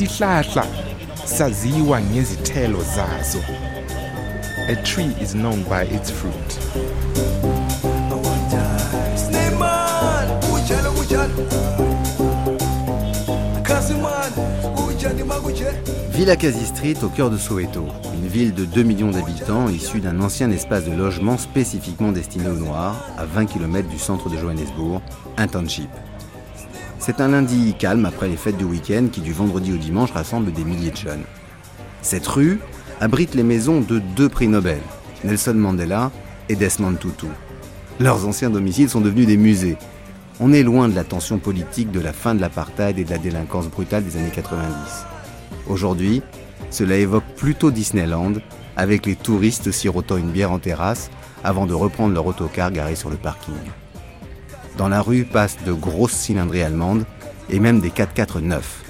Isihlahla saziwa ngezithelo zazo. A tree is known by its fruit. Villa Kasi Street au cœur de Soweto, une ville de 2 millions d'habitants issue d'un ancien espace de logement spécifiquement destiné aux Noirs, à 20 km du centre de Johannesburg, un township. C'est un lundi calme après les fêtes du week-end qui du vendredi au dimanche rassemble des milliers de jeunes. Cette rue abrite les maisons de deux prix Nobel, Nelson Mandela et Desmond Tutu. Leurs anciens domiciles sont devenus des musées. On est loin de la tension politique de la fin de l'apartheid et de la délinquance brutale des années 90. Aujourd'hui, cela évoque plutôt Disneyland, avec les touristes sirotant une bière en terrasse avant de reprendre leur autocar garé sur le parking. Dans la rue passent de grosses cylindrées allemandes et même des 4x4 neufs.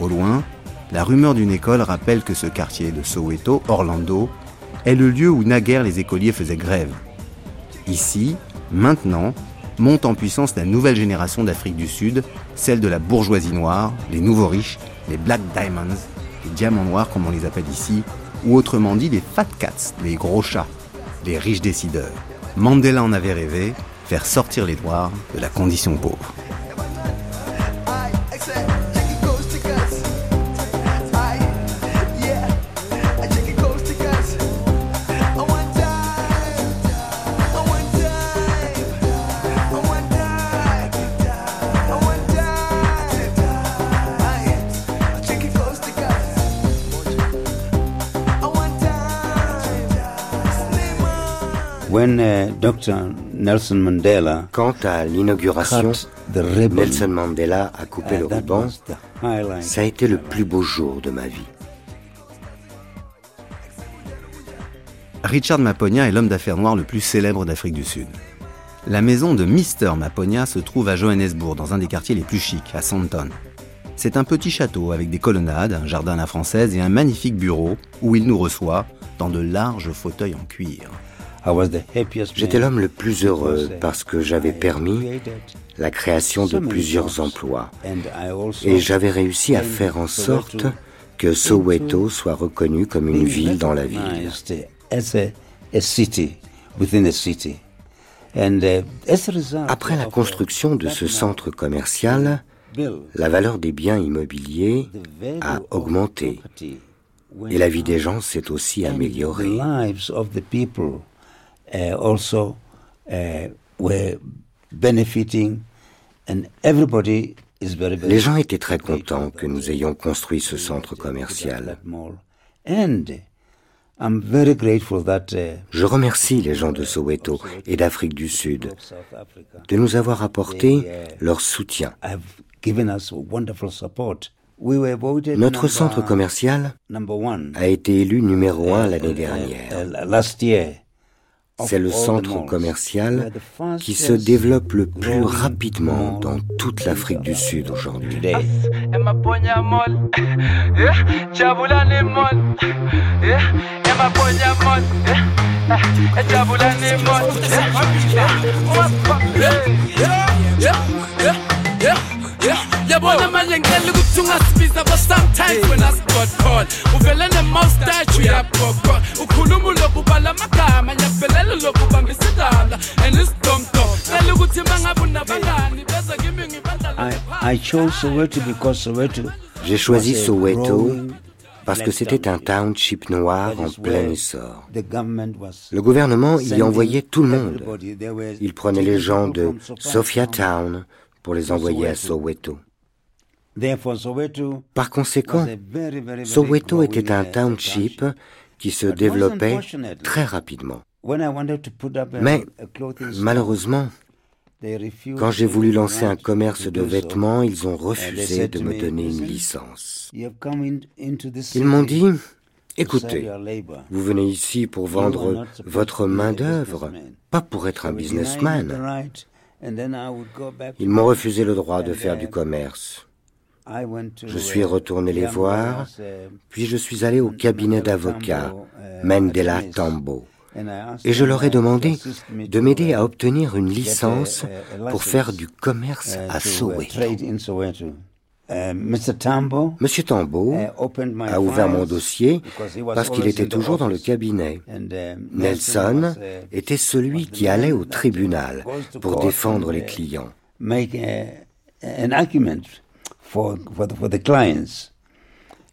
Au loin, la rumeur d'une école rappelle que ce quartier de Soweto, Orlando, est le lieu où naguère les écoliers faisaient grève. Ici, maintenant, monte en puissance la nouvelle génération d'Afrique du Sud, celle de la bourgeoisie noire, les nouveaux riches, les Black Diamonds, les diamants noirs comme on les appelle ici, ou autrement dit les Fat Cats, les gros chats, les riches décideurs. Mandela en avait rêvé, faire sortir les noirs de la condition pauvre. When uh, Dr. Nelson Mandela Quant à l'inauguration, Nelson Mandela a coupé uh, le ruban. Ça a été le plus beau jour de ma vie. Richard Maponia est l'homme d'affaires noir le plus célèbre d'Afrique du Sud. La maison de Mr. Maponia se trouve à Johannesburg, dans un des quartiers les plus chics, à Sandton. C'est un petit château avec des colonnades, un jardin à la française et un magnifique bureau où il nous reçoit dans de larges fauteuils en cuir. J'étais l'homme le plus heureux parce que j'avais permis la création de plusieurs emplois. Et j'avais réussi à faire en sorte que Soweto soit reconnu comme une ville dans la ville. uh, Après la uh, construction de ce centre commercial, la valeur des biens immobiliers a augmenté et la vie des gens s'est aussi améliorée. Also uh, were benefiting, and everybody is very, very Les gens étaient très contents que nous uh, ayons construit ce centre commercial. that mall. And I'm very grateful that uh, Je remercie les gens de Soweto et d'Afrique du Sud de nous avoir apporté leur soutien. Notre centre commercial number one a été élu numéro un l'année uh, dernière. uh, last year. of C'est le centre commercial qui se développe le plus rapidement dans toute l'Afrique du Sud aujourd'hui. yabona ukuthi ungasibiza but sometimes call uvele ne-moustache ukhuluma ulokhu amagama ubambisa idala and isidomdom cela ukuthi unabangani kimi J'ai choisi was a Soweto parce que c'était un town. township noir en plein essor. the government was Le gouvernement y envoyait tout le monde. Il prenait les gens people de from Sophia Town. Pour les envoyer à Soweto. Par conséquent, Soweto était un uh, township qui se développait très rapidement. Mais malheureusement, quand j'ai voulu lancer un commerce de vêtements, ils ont refusé de me donner une "Listen, licence. Ils m'ont dit, écoutez, vous venez ici pour vendre votre main-d'œuvre, businessman." pas pour être un businessman. Ils m'ont refusé le droit de faire du commerce. Je suis retourné les voir, uh, puis je suis allé au cabinet Mandela d'avocat Tambo, uh, Mandela. Tambo. Et je leur ai demandé de m'aider uh, à obtenir une licence pour faire du commerce à to, Soweto. Uh. Tambo Monsieur Tambo uh, a ouvert mon dossier parce qu'il était toujours dans le cabinet. Uh, Nelson uh, était celui qui allait au tribunal pour défendre les clients.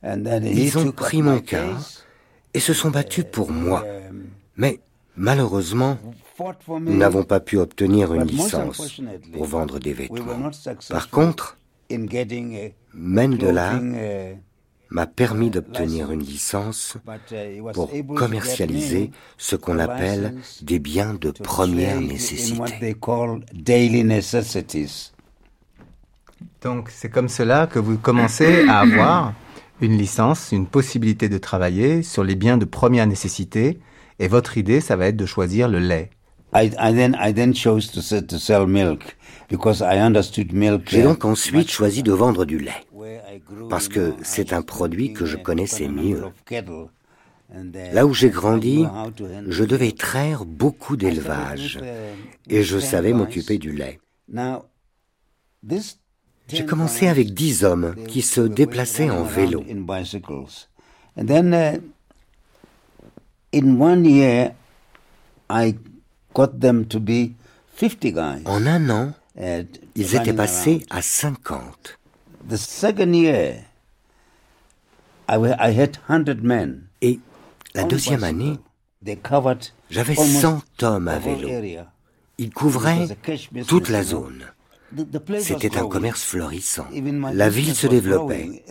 Ils ont pris mon cas et se sont battus pour moi. um, Mais malheureusement, nous n'avons pas pu obtenir une licence pour vendre des vêtements. Par contre, Mendela uh, m'a permis d'obtenir une licence uh, pour commercialiser ce qu'on a appelle license des biens de to première nécessité. Donc c'est comme cela que vous commencez à avoir une licence, une possibilité de travailler sur les biens de première nécessité. Et votre idée, ça va être de choisir le lait. I, I then I then chose to sell, to sell milk because I understood milk. J'ai donc ensuite choisi de vendre du lait. parce que c'est un produit que je connaissais mieux. Là où j'ai I grandi, je devais traire beaucoup d'élevage uh, et je savais m'occuper du lait. Now, this J'ai commencé avec dix hommes qui se déplaçaient en vélo. In bicycles. And then, uh, in one year, I got them to be 50 guys. En un an, uh, ils étaient passés around. à 50. The second year, I, had 100 men. Et la deuxième année, j'avais almost 100 hommes à vélo. Ils couvraient toute la zone. C'était un commerce florissant. La ville se développait.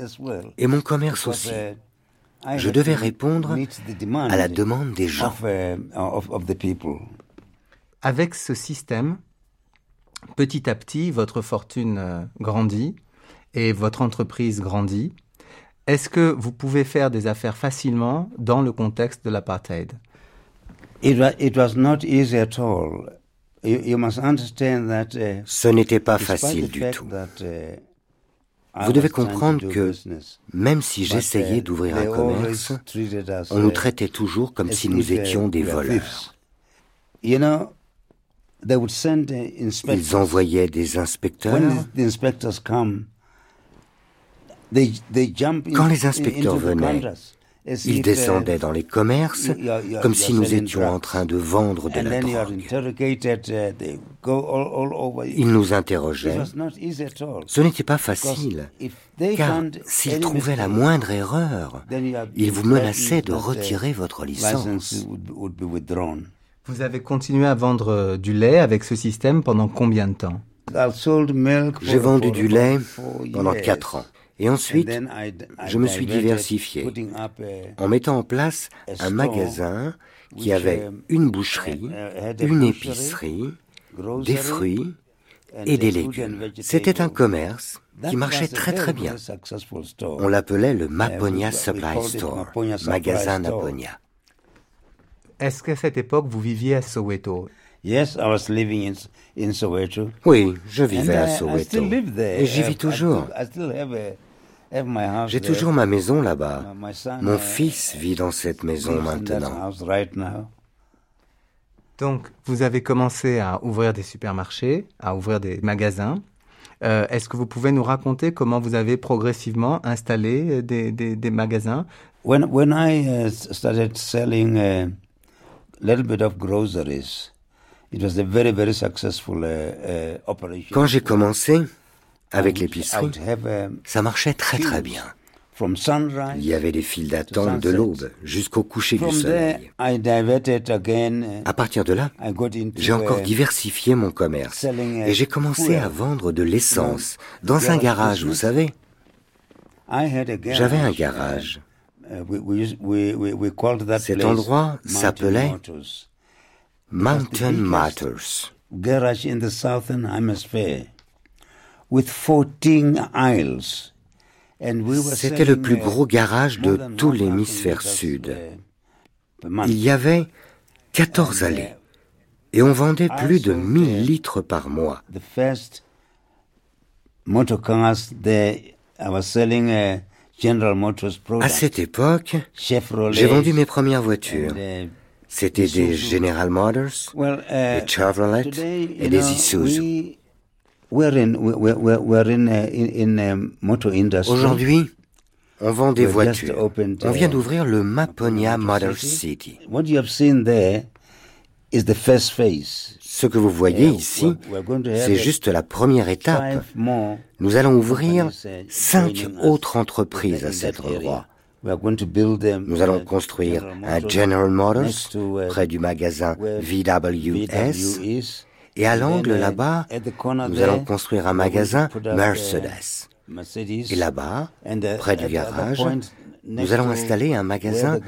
Et mon commerce aussi. uh, Je devais répondre à la demande des gens. Avec ce système, petit à petit, votre fortune euh, grandit et votre entreprise grandit. Est-ce que vous pouvez faire des affaires facilement dans le contexte de l'apartheid? It, wa- it was not easy at all. You, you must understand that. Uh, Ce n'était pas facile du tout. uh, I Vous devez comprendre que business, même si but, j'essayais uh, d'ouvrir un always commerce, on nous uh, traitait toujours comme as si nous if, uh, étions des we were voleurs. Ils envoyaient des inspecteurs. When the inspectors come, they they jump in, Quand les inspecteurs venaient, Ils descendaient dans les commerces comme si nous étions en train de vendre de la drogue. Uh, they go all, all over. you. Ils nous interrogeaient. Ce n'était pas facile, if they car s'ils trouvaient la moindre erreur, ils vous menaçaient de uh, retirer votre licence. Vous avez continué à vendre euh, du lait avec ce système pendant combien de temps? J'ai vendu du lait pendant years. quatre ans. Et ensuite, je me suis diversifié en mettant en place un magasin qui avait um, une boucherie, uh, une épicerie, des fruits et des légumes. C'était un commerce qui marchait très très bien. On l'appelait le Maponia Supply Store, Maponia magasin Store. Est-ce qu'à cette époque, vous viviez à Soweto? Yes, I was living in, in Soweto. Oui, je vivais And, à uh, I Soweto. still live there. Et j'y Uh, vis I toujours. J'ai toujours ma maison là-bas. My- my son, Mon uh, fils vit dans cette maison lives in that maintenant. house right now. Donc, vous avez commencé à ouvrir des supermarchés, à ouvrir des magasins. Euh, Est-ce que vous pouvez nous raconter comment vous avez progressivement installé des, des- des magasins? When when I uh, started selling a little bit of groceries, it was a very very successful uh, uh, operation. Quand j'ai commencé avec l'épicerie, um, ça marchait très très bien. Il y avait des files d'attente de l'aube jusqu'au coucher du soleil. I diverted again. uh, À partir de là, I got into j'ai encore uh, diversifié mon commerce uh, et j'ai commencé à vendre de l'essence dans un garage vous savez. I had a garage. J'avais un garage. Uh, Cet endroit Mountain s'appelait. Mountain Matters. garage in the southern hemisphere with 14 aisles. C'était le plus gros garage de tout 1,000 l'hémisphère sud. Il y avait 14 And, uh, allées et on vendait plus de I sold, 1000 uh, litres par mois. The first motor cars there, I was selling General Motors À cette époque, j'ai vendu mes premières voitures. uh, C'était des. General Motors, well, uh, des Chevrolet et des Isuzu. Aujourd'hui, on vend des voitures. On vient uh, d'ouvrir le Maponia Motor City. Ce que vous voyez Uh, ici, c'est juste la première étape. Nous allons ouvrir cinq autres entreprises à cet endroit. Nous allons construire un General Motors près du magasin VWS. Et à l'angle uh, là-bas, nous allons construire un magasin uh, Mercedes. Et là-bas, uh, près du garage, nous allons installer un magasin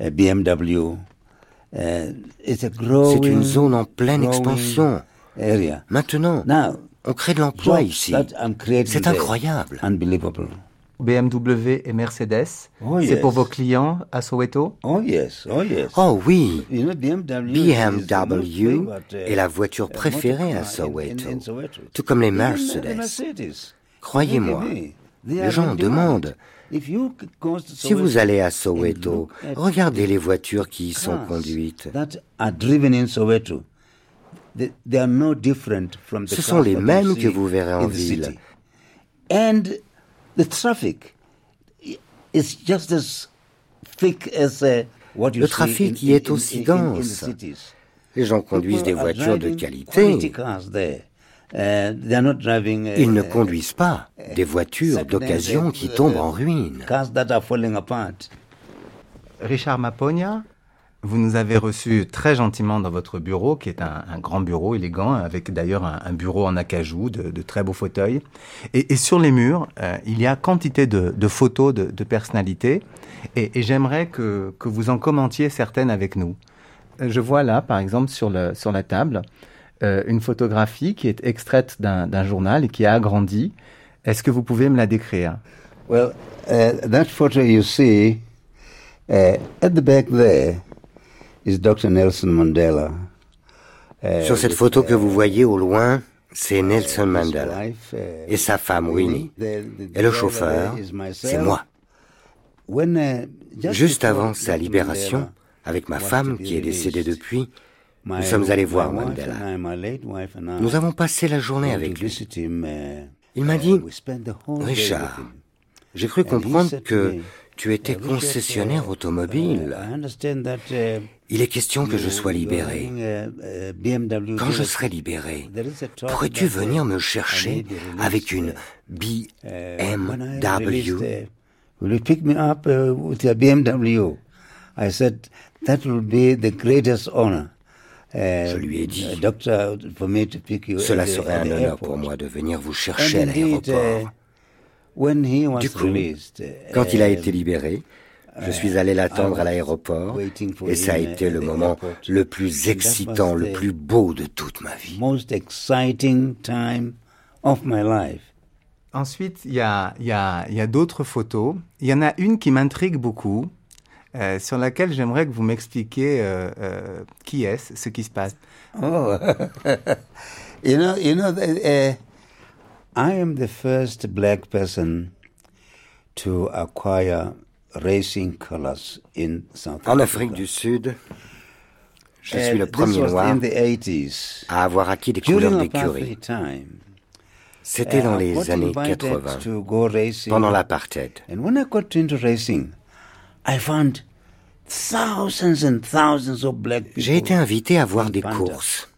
BMW. C'est une zone en pleine expansion. Area? Maintenant, Now, on crée de l'emploi jobs ici. that I'm creating C'est incroyable. Unbelievable. BMW et Mercedes, Oh, c'est yes. pour vos clients à Soweto? Oh yes, oh yes. Oh oui, You know, BMW, uh, est la voiture uh, préférée à Soweto, in- in Soweto. tout comme les Mercedes. Croyez-moi, Believe me, they les gens en demandent. If you go to Si vous Soweto allez à Soweto, regardez the les voitures qui y sont conduites. That are driven in Soweto. They, they are no different from the Ce sont les mêmes que vous verrez en ville. city. And the traffic i- is just as thick as what you Le see trafic in, y est aussi dense. Les gens conduisent des voitures de qualité. There. Uh, uh, Ils ne uh, conduisent pas des voitures d'occasion uh, qui uh, tombent en ruine. Richard Maponia, vous nous avez reçus très gentiment dans votre bureau, qui est un, un grand bureau élégant, avec d'ailleurs un, un bureau en acajou, de, de très beaux fauteuils. Et, et sur les murs, euh, il y a quantité de, de photos de, de personnalités, et, et j'aimerais que, que vous en commentiez certaines avec nous. Euh, Je vois là, par exemple, sur, le, sur la table, euh, une photographie qui est extraite d'un journal et qui a agrandi. Est-ce que vous pouvez me la décrire? Well, uh, that photo you see uh, at the back there is Dr. Nelson Mandela. Uh, Sur cette photo que vous voyez au loin, c'est Nelson Mandela. Et sa femme Winnie. Et le chauffeur, c'est moi. Juste avant sa libération, avec ma femme qui est décédée depuis, nous sommes allés voir Mandela. Nous avons passé la journée avec lui. uh, Il m'a uh, dit, Richard, j'ai cru comprendre que tu étais "Uh, concessionnaire uh, automobile. uh, uh, Il est question que je you- sois libéré. BMW Quand je serai libéré, pourrais-tu uh, venir me chercher avec une uh, uh, BMW uh, will you pick me up uh, with your BMW? I said, that will be the greatest honor. Uh, Je lui ai dit, uh, you Cela serait un honneur pour moi de venir vous chercher à uh, l'aéroport. when he was Du coup, released, uh, Quand il a um, été libéré, je suis allé l'attendre à l'aéroport waiting for et ça a him, uh, été at le the moment airport. le plus excitant, was le the plus beau de toute ma vie. most exciting time of my life. Ensuite, il y a, y a d'autres photos. Il y en a une qui m'intrigue beaucoup, euh, sur laquelle j'aimerais que vous m'expliquiez euh, euh, qui est-ce, ce qui se passe. Oh, you know, you know, uh, I am the first black person to acquire racing colors in South En Africa. Afrique du Sud, je Uh, suis le premier noir in the 80s. à avoir acquis des couleurs d'écurie. C'était dans I les got années invited 80, to go racing. pendant l'apartheid. J'ai été invité à voir des courses.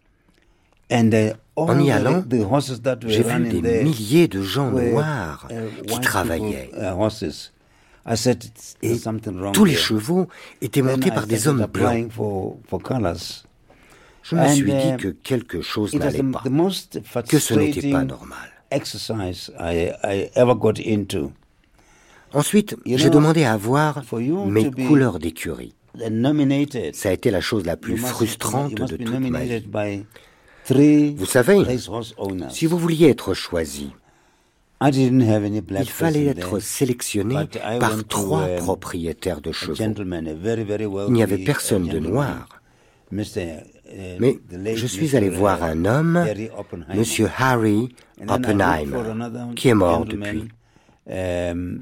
Uh, En y allant, J'ai vu des milliers de gens were, noirs uh, qui travaillaient. uh, horses. I said, "It's- Et there's something wrong tous les here." chevaux étaient montés par des hommes blancs. Je me suis dit uh, que quelque chose n'allait pas, que ce n'était pas normal. exercise I, I ever got into. Ensuite, j'ai demandé à voir mes couleurs d'écurie. Ça a été la chose la plus frustrante de toute ma vie. Vous savez. Si vous vouliez être choisi, il fallait être sélectionné par trois um, propriétaires de chevaux. Il n'y avait wealthy, personne uh, de noir. Uh, Mais je suis allé voir uh, un homme. Monsieur Harry Oppenheimer, qui est mort depuis. On.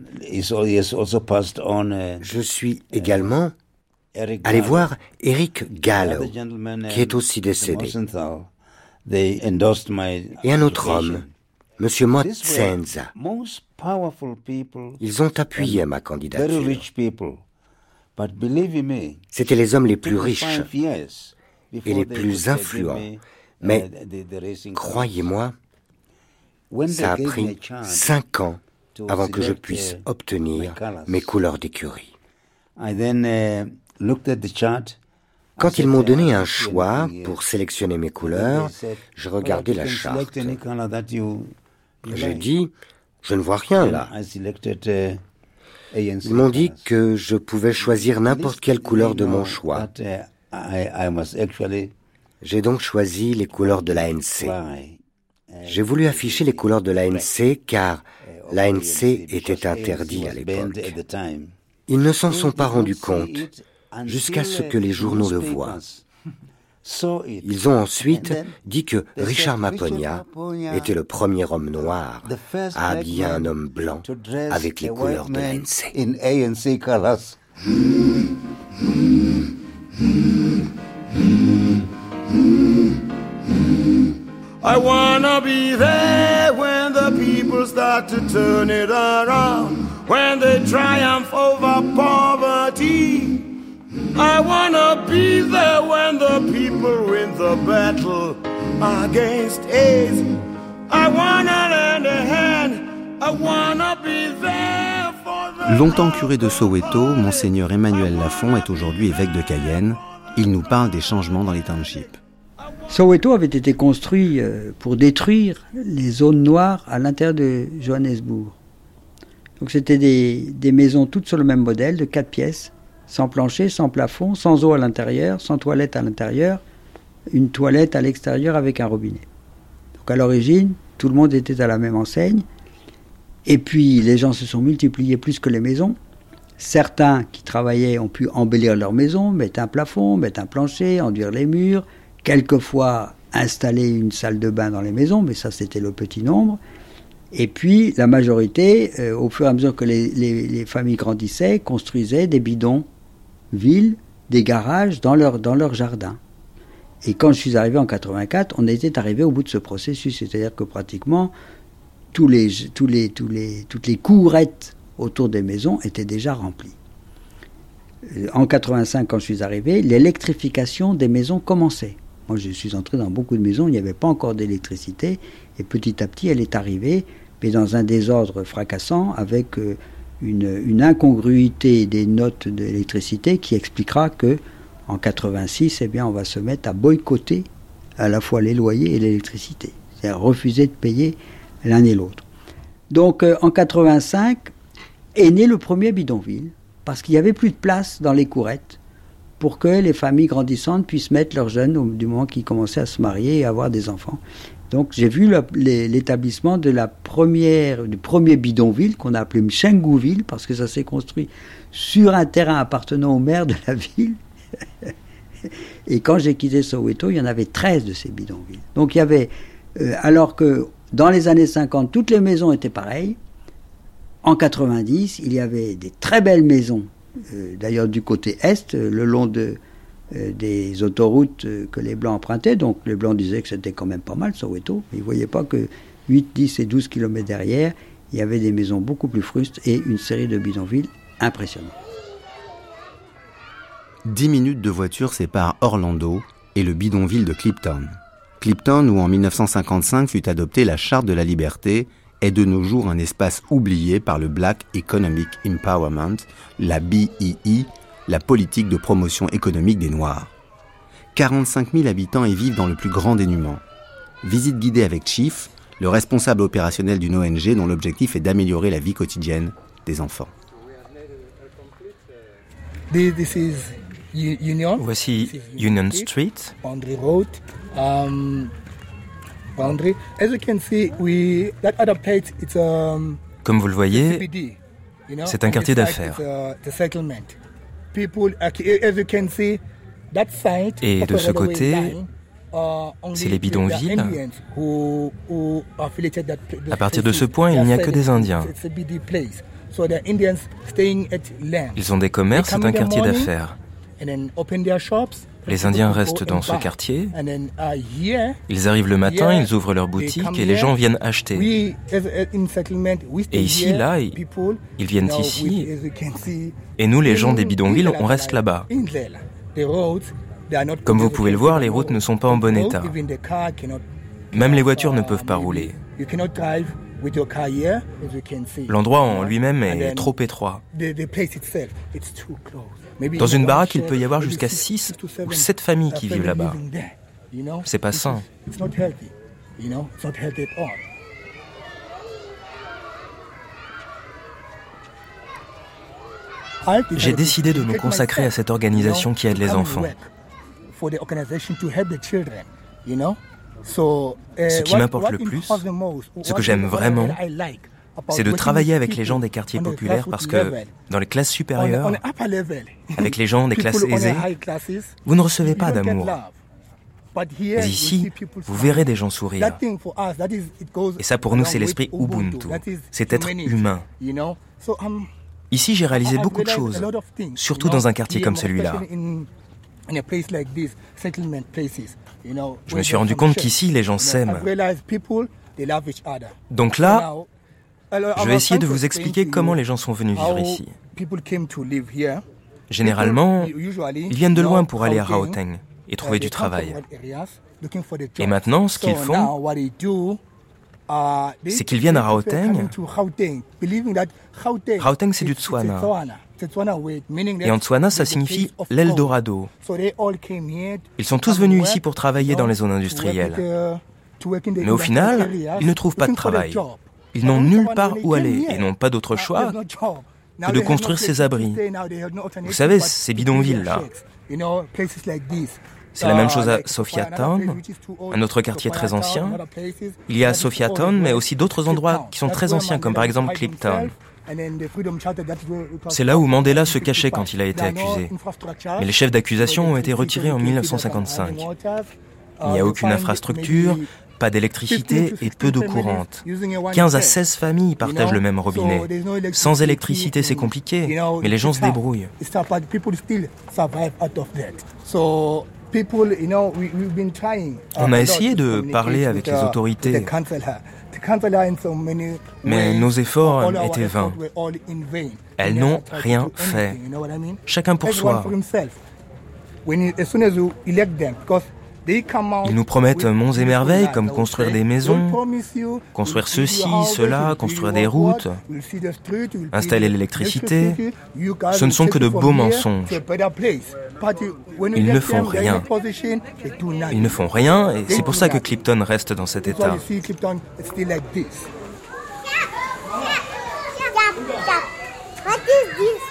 Uh, Je suis également Eric allé voir Eric Gallo, qui est um, aussi décédé. Et un autre homme, Monsieur Mott These were Senza. most powerful people, Ils ont appuyé ma very candidature. rich people. But believe you me, C'étaient les hommes les plus riches. before les plus uh, influents. uh, Mais racing Croyez-moi, ça a pris cinq ans avant que je puisse obtenir mes couleurs d'écurie. Uh. Quand ils m'ont donné "I un choix anything here." pour sélectionner mes couleurs, je "Well, regardais la charte. J'ai like." dit, je ne vois rien là. Uh, Ils m'ont dit que je pouvais choisir n'importe quelle couleur de mon choix. Uh, J'ai donc choisi les couleurs de l'ANC. J'ai voulu afficher les couleurs de l'ANC car l'ANC ANC était interdit à l'époque. Ils ne s'en sont pas rendus compte jusqu'à ce que les journaux le voient. Ils ont ensuite dit que Richard Maponia était le premier homme noir à habiller un homme blanc avec les couleurs de l'ANC. I wanna be there the people start to turn it around, when they triumph over poverty. I wanna be there when the people win the battle against AIDS. I wanna lend a hand. I wanna be there for the Longtemps curé de Soweto, Monseigneur Emmanuel Lafont est aujourd'hui évêque de Cayenne. Il nous parle des changements dans les townships. Soweto avait été construit euh, pour détruire les zones noires à l'intérieur de Johannesburg. Donc c'était des, maisons toutes sur le même modèle, de quatre pièces, sans plancher, sans plafond, sans eau à l'intérieur, sans toilette à l'intérieur, une toilette à l'extérieur avec un robinet. Donc à l'origine, tout le monde était à la même enseigne. Et puis les gens se sont multipliés plus que les maisons. Certains qui travaillaient ont pu embellir leur maison, mettre un plafond, mettre un plancher, enduire les murs, quelquefois installer une salle de bain dans les maisons, mais ça c'était le petit nombre. Et puis la majorité, euh, au fur et à mesure que les, les- les familles grandissaient, construisaient des bidons villes, des garages dans leur, dans leur jardin. Et quand je suis arrivé en 84, on était arrivé au bout de ce processus, c'est-à-dire que pratiquement les, toutes les courettes autour des maisons étaient déjà remplies. Euh, En 85, quand je suis arrivé, l'électrification des maisons commençait. Moi, je suis entré dans beaucoup de maisons, il n'y avait pas encore d'électricité, et petit à petit, elle est arrivée, mais dans un désordre fracassant, avec euh, une, incongruité des notes d'électricité qui expliquera que en 86, eh on va se mettre à boycotter à la fois les loyers et l'électricité, c'est-à-dire refuser de payer l'un et l'autre. Donc, euh, en 85 est né le premier bidonville, parce qu'il n'y avait plus de place dans les courettes pour que les familles grandissantes puissent mettre leurs jeunes au, du moment qu'ils commençaient à se marier et avoir des enfants. Donc j'ai vu l'établissement de la première, du premier bidonville qu'on a appelé Mchengouville parce que ça s'est construit sur un terrain appartenant au maire de la ville. et quand j'ai quitté Soweto, il y en avait 13 de ces bidonvilles. Donc il y avait, euh, alors que dans les années 50, toutes les maisons étaient pareilles, en 90, il y avait des très belles maisons, d'ailleurs du côté est, euh, le long euh, des autoroutes euh, que les Blancs empruntaient. Donc les Blancs disaient que c'était quand même pas mal, Soweto. Mais ils ne voyaient pas que 8, 10 et 12 kilomètres derrière, il y avait des maisons beaucoup plus frustes et une série de bidonvilles impressionnantes. 10 minutes de voiture séparent Orlando et le bidonville de Clipton. Clipton, où en 1955 fut adoptée la Charte de la liberté, est de nos jours un espace oublié par le Black Economic Empowerment, la BEE, la politique de promotion économique des Noirs. 45 000 habitants y vivent dans le plus grand dénuement. Visite guidée avec Chief, le responsable opérationnel d'une ONG dont l'objectif est d'améliorer la vie quotidienne des enfants. This, this is U- Union. Voici Union Street. Boundary Road. Um, boundary. As you can see, we that other place it's um Comme vous le voyez, CBD. You know, c'est un quartier d'affaires. is, the settlement. People, ac- as you can see, that side. Et de ce côté, uh, c'est les bidonvilles. À partir de ce point, il n'y a que des Indiens. it's a CBD place. So the Indians staying at land. Ils ont des commerces, c'est un quartier d'affaires. Les Indiens restent dans ce quartier. Ils arrivent le matin, ils ouvrent leur boutique et les gens viennent acheter. Et ici, là, ils viennent ici. Et nous, les gens des bidonvilles, on reste là-bas. Comme vous pouvez le voir, les routes ne sont pas en bon état. Même les voitures ne peuvent pas rouler. L'endroit en lui-même est trop étroit. Dans une baraque, il peut y avoir jusqu'à 6 ou 7 familles qui vivent là-bas. C'est pas sain. J'ai décidé de me consacrer à cette organisation qui aide les enfants. Ce qui m'importe le plus, ce que j'aime vraiment, c'est de travailler avec les gens des quartiers populaires parce que dans les classes supérieures, avec les gens des classes aisées, vous ne recevez pas d'amour. Mais ici, vous verrez des gens sourire. Et ça, pour nous, c'est l'esprit Ubuntu. C'est être humain. Ici, j'ai réalisé beaucoup de choses, surtout dans un quartier comme celui-là. Je me suis rendu compte qu'ici, les gens s'aiment. Donc là, je vais essayer de vous expliquer comment les gens sont venus vivre ici. Généralement, ils viennent de loin pour aller à Raoteng et trouver du travail. Et maintenant, ce qu'ils font, c'est qu'ils viennent à Raoteng. Raoteng, c'est du Tswana. Et en Tswana, ça signifie l'Eldorado. Ils sont tous venus ici pour travailler dans les zones industrielles. Mais au final, ils ne trouvent pas de travail. Ils n'ont nulle part où aller et n'ont pas d'autre choix que de construire ces abris. Vous savez, ces bidonvilles-là. C'est la même chose à Sophiatown, un autre quartier très ancien. Il y a Sophiatown, mais aussi d'autres endroits qui sont très anciens, comme par exemple Cliptown. C'est là où Mandela se cachait quand il a été accusé. Mais les chefs d'accusation ont été retirés en 1955. Il n'y a aucune infrastructure, pas d'électricité et peu d'eau courante. 15 à 16 familles partagent le même robinet. Sans électricité, c'est compliqué, mais les gens se débrouillent. On a essayé de parler avec les autorités, mais nos efforts étaient vains. Elles n'ont rien fait. Chacun pour soi. Ils nous promettent monts et merveilles comme construire des maisons, construire ceci, cela, construire des routes, installer l'électricité. Ce ne sont que de beaux mensonges. Ils ne font rien. Ils ne font rien et c'est pour ça que Clipton reste dans cet état. What is this?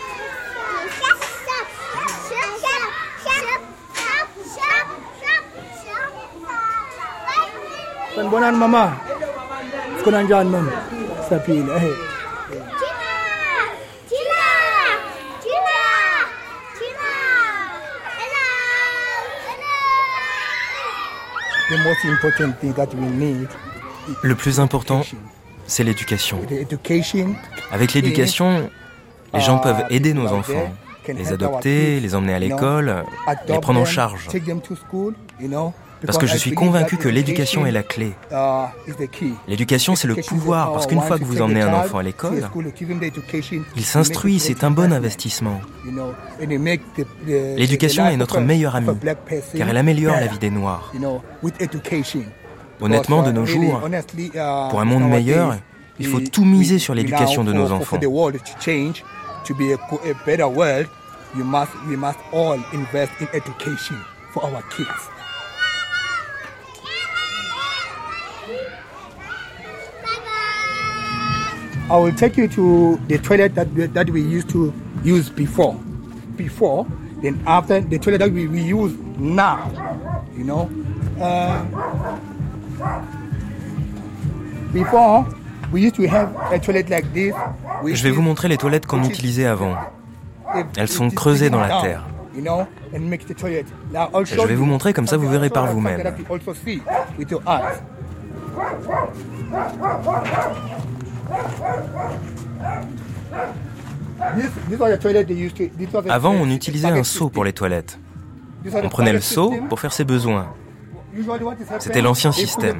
Le plus important, c'est l'éducation. Avec l'éducation, les gens peuvent aider nos enfants, les adopter, les emmener à l'école, les prendre en charge. Parce que je suis convaincu que l'éducation est la clé. L'éducation, c'est le pouvoir, parce qu'une fois que vous emmenez un enfant à l'école, il s'instruit, c'est un bon investissement. L'éducation est notre meilleure amie, car elle améliore la vie des Noirs. Honnêtement, de nos jours, pour un monde meilleur, il faut tout miser sur l'éducation de nos enfants. I will take you to the toilet that we, that we used to use before. Before, then after the toilet that we, we use now. You know, uh, before we used to have a toilet like this. Je vais vous montrer les toilettes qu'on utilisait avant. Elles sont creusées dans la terre. Je vais vous montrer, comme ça vous verrez par vous-même. Avant, on utilisait un seau pour les toilettes. On prenait le seau pour faire ses besoins. C'était l'ancien système.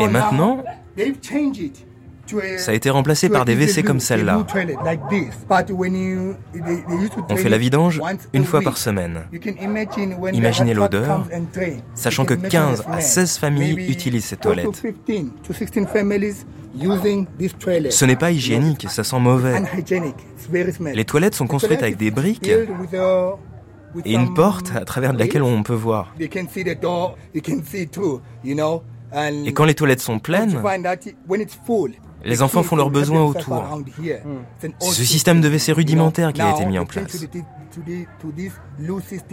Et maintenant, ça a été remplacé par des WC comme celle-là. On fait la vidange une fois par semaine. Imaginez l'odeur, sachant que 15 à 16 familles utilisent ces toilettes. Ce n'est pas hygiénique, ça sent mauvais. Les toilettes sont construites avec des briques et une porte à travers laquelle on peut voir. Et quand les toilettes sont pleines, les enfants font leurs besoins autour. C'est ce système de WC rudimentaire qui a été mis en place.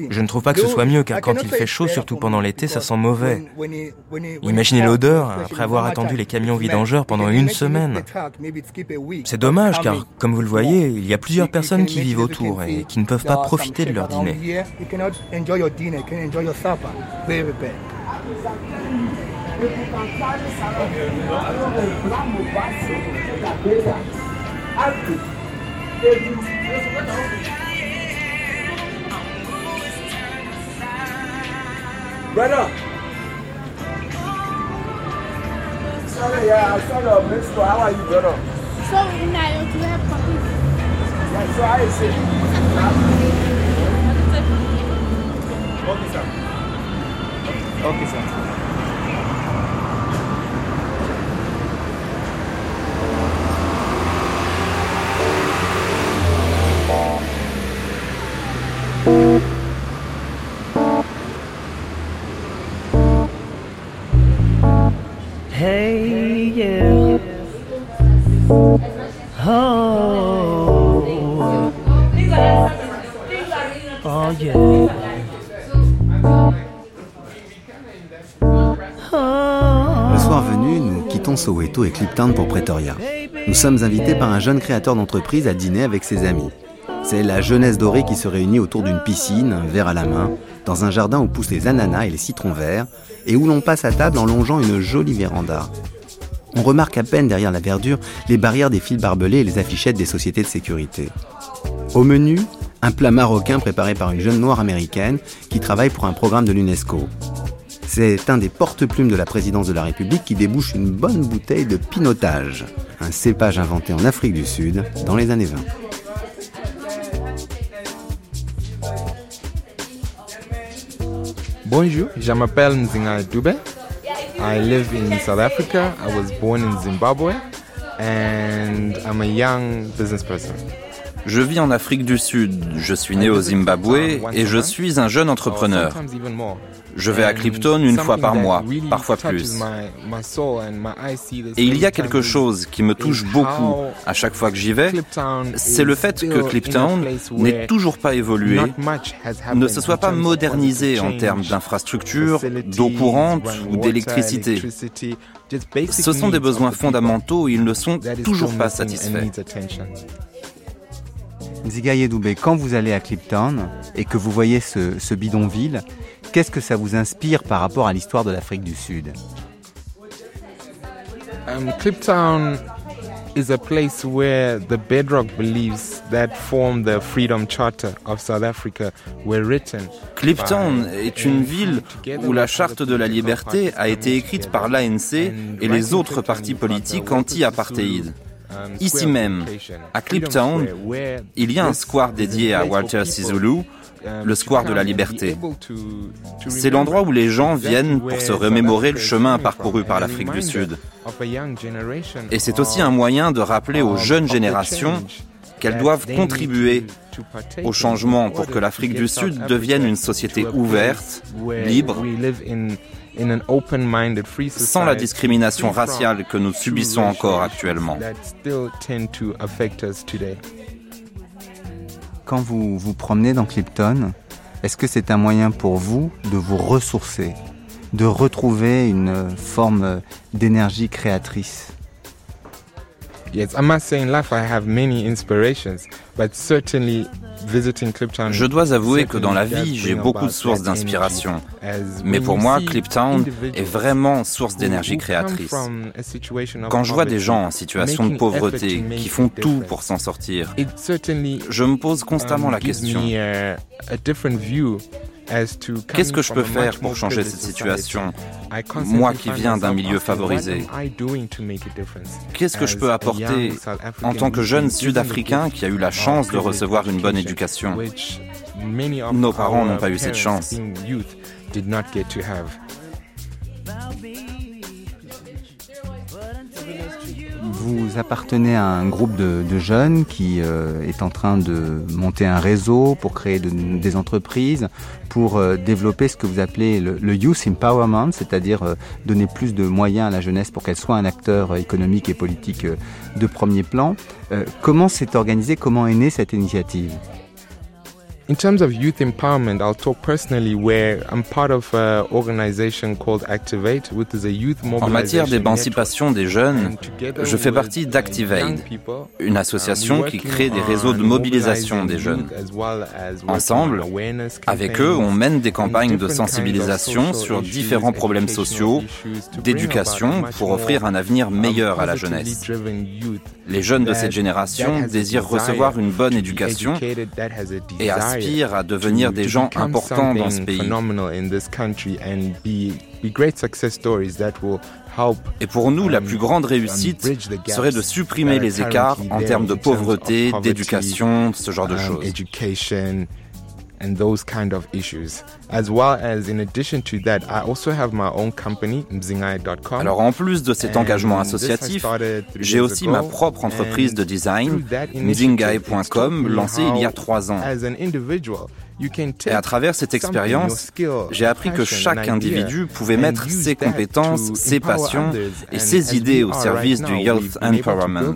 Je ne trouve pas que ce soit mieux car quand il fait chaud, surtout pendant l'été, ça sent mauvais. Imaginez l'odeur après avoir attendu les camions vidangeurs pendant une semaine. C'est dommage car, comme vous le voyez, il y a plusieurs personnes qui vivent autour et qui ne peuvent pas profiter de leur dîner. Brother. Sorry, yeah, I saw your mixed How are you, brother? So, now you have coffee. Yeah, so I say. Okay, sir. Okay, sir. Hey, yeah. Oh. Oh, yeah. Le soir venu, nous quittons Soweto et Cliptown pour Pretoria. Nous sommes invités par un jeune créateur d'entreprise à dîner avec ses amis. C'est la jeunesse dorée qui se réunit autour d'une piscine, un verre à la main, dans un jardin où poussent les ananas et les citrons verts, et où l'on passe à table en longeant une jolie véranda. On remarque à peine derrière la verdure les barrières des fils barbelés et les affichettes des sociétés de sécurité. Au menu, un plat marocain préparé par une jeune noire américaine qui travaille pour un programme de l'UNESCO. C'est un des porte-plumes de la présidence de la République qui débouche une bonne bouteille de pinotage, un cépage inventé en Afrique du Sud dans les années 20. Bonjour, je m'appelle Nzinga Dube. I live in South Africa. I was born in Zimbabwe and I'm a young business person. Je vis en Afrique du Sud, je suis né au Zimbabwe et je suis un jeune entrepreneur. Je vais à Clipton une fois par mois, parfois plus. Et il y a quelque chose qui me touche beaucoup à chaque fois que j'y vais, c'est le fait que Cliptown n'ait toujours pas évolué, ne se soit pas modernisé en termes d'infrastructures, d'eau courante ou d'électricité. Ce sont des besoins fondamentaux ils ne sont toujours pas satisfaits. Nziga Yedoube, quand vous allez à Cliptown et que vous voyez ce, ce bidonville, qu'est-ce que ça vous inspire par rapport à l'histoire de l'Afrique du Sud? Um, Cliptown is a place where the bedrock beliefs that form the Freedom Charter of South Africa were written. Cliptown est une ville où la charte de la liberté a été écrite par l'ANC et les autres partis politiques anti-apartheid. Ici même, à Cliptown, il y a un square dédié à Walter Sisulu, le square de la liberté. C'est l'endroit où les gens viennent pour se remémorer le chemin parcouru par l'Afrique du Sud. Et c'est aussi un moyen de rappeler aux jeunes générations qu'elles doivent contribuer au changement pour que l'Afrique du Sud devienne une société ouverte, libre, sans la discrimination raciale que nous subissons encore actuellement. Quand vous vous promenez dans Clipton, est-ce que c'est un moyen pour vous de vous ressourcer, de retrouver une forme d'énergie créatrice? Yes, I must say in life I have many inspirations. But certainly visiting Cliptown Je dois avouer que dans la vie, j'ai beaucoup de sources d'inspiration. Mais pour moi, Cliptown est vraiment source d'énergie créatrice. Quand je vois des gens en situation de pauvreté qui font tout pour s'en sortir, je me pose constamment la question. Qu'est-ce que je peux faire pour changer cette situation? Moi qui viens d'un milieu favorisé. Qu'est-ce que je peux apporter en tant que jeune Sud-Africain qui a eu la chance de recevoir une bonne éducation? Nos parents n'ont pas eu cette chance. Vous appartenez à un groupe de, jeunes qui euh, est en train de monter un réseau pour créer de- des entreprises, pour euh, développer ce que vous appelez le, Youth Empowerment, c'est-à-dire euh, donner plus de moyens à la jeunesse pour qu'elle soit un acteur économique et politique de premier plan. Comment s'est organisé, comment est née cette initiative? In terms of youth empowerment, I'll talk personally where I'm part of an organization called Activate, which is a youth En matière d'émancipation des jeunes, je fais partie d'Activate, une association qui crée des réseaux de mobilisation des jeunes. Ensemble, avec eux, on mène des campagnes de sensibilisation sur différents problèmes sociaux, d'éducation, pour offrir un avenir meilleur à la jeunesse. Les jeunes de cette génération désirent recevoir une bonne éducation et aspirent à devenir des gens importants dans ce pays. Et pour nous, la plus grande réussite serait de supprimer les écarts en termes de pauvreté, d'éducation, ce genre de um, choses. And those kind of issues. As well as in addition to that, I also have my own company, mzingai.com. Alors en plus de cet engagement associatif, j'ai aussi ma propre entreprise de design, mzingai.com, lancée il y a trois ans. As an individual, you can Et à travers cette expérience, j'ai appris que chaque individu pouvait mettre ses compétences, ses passions et ses idées au service du Youth Empowerment.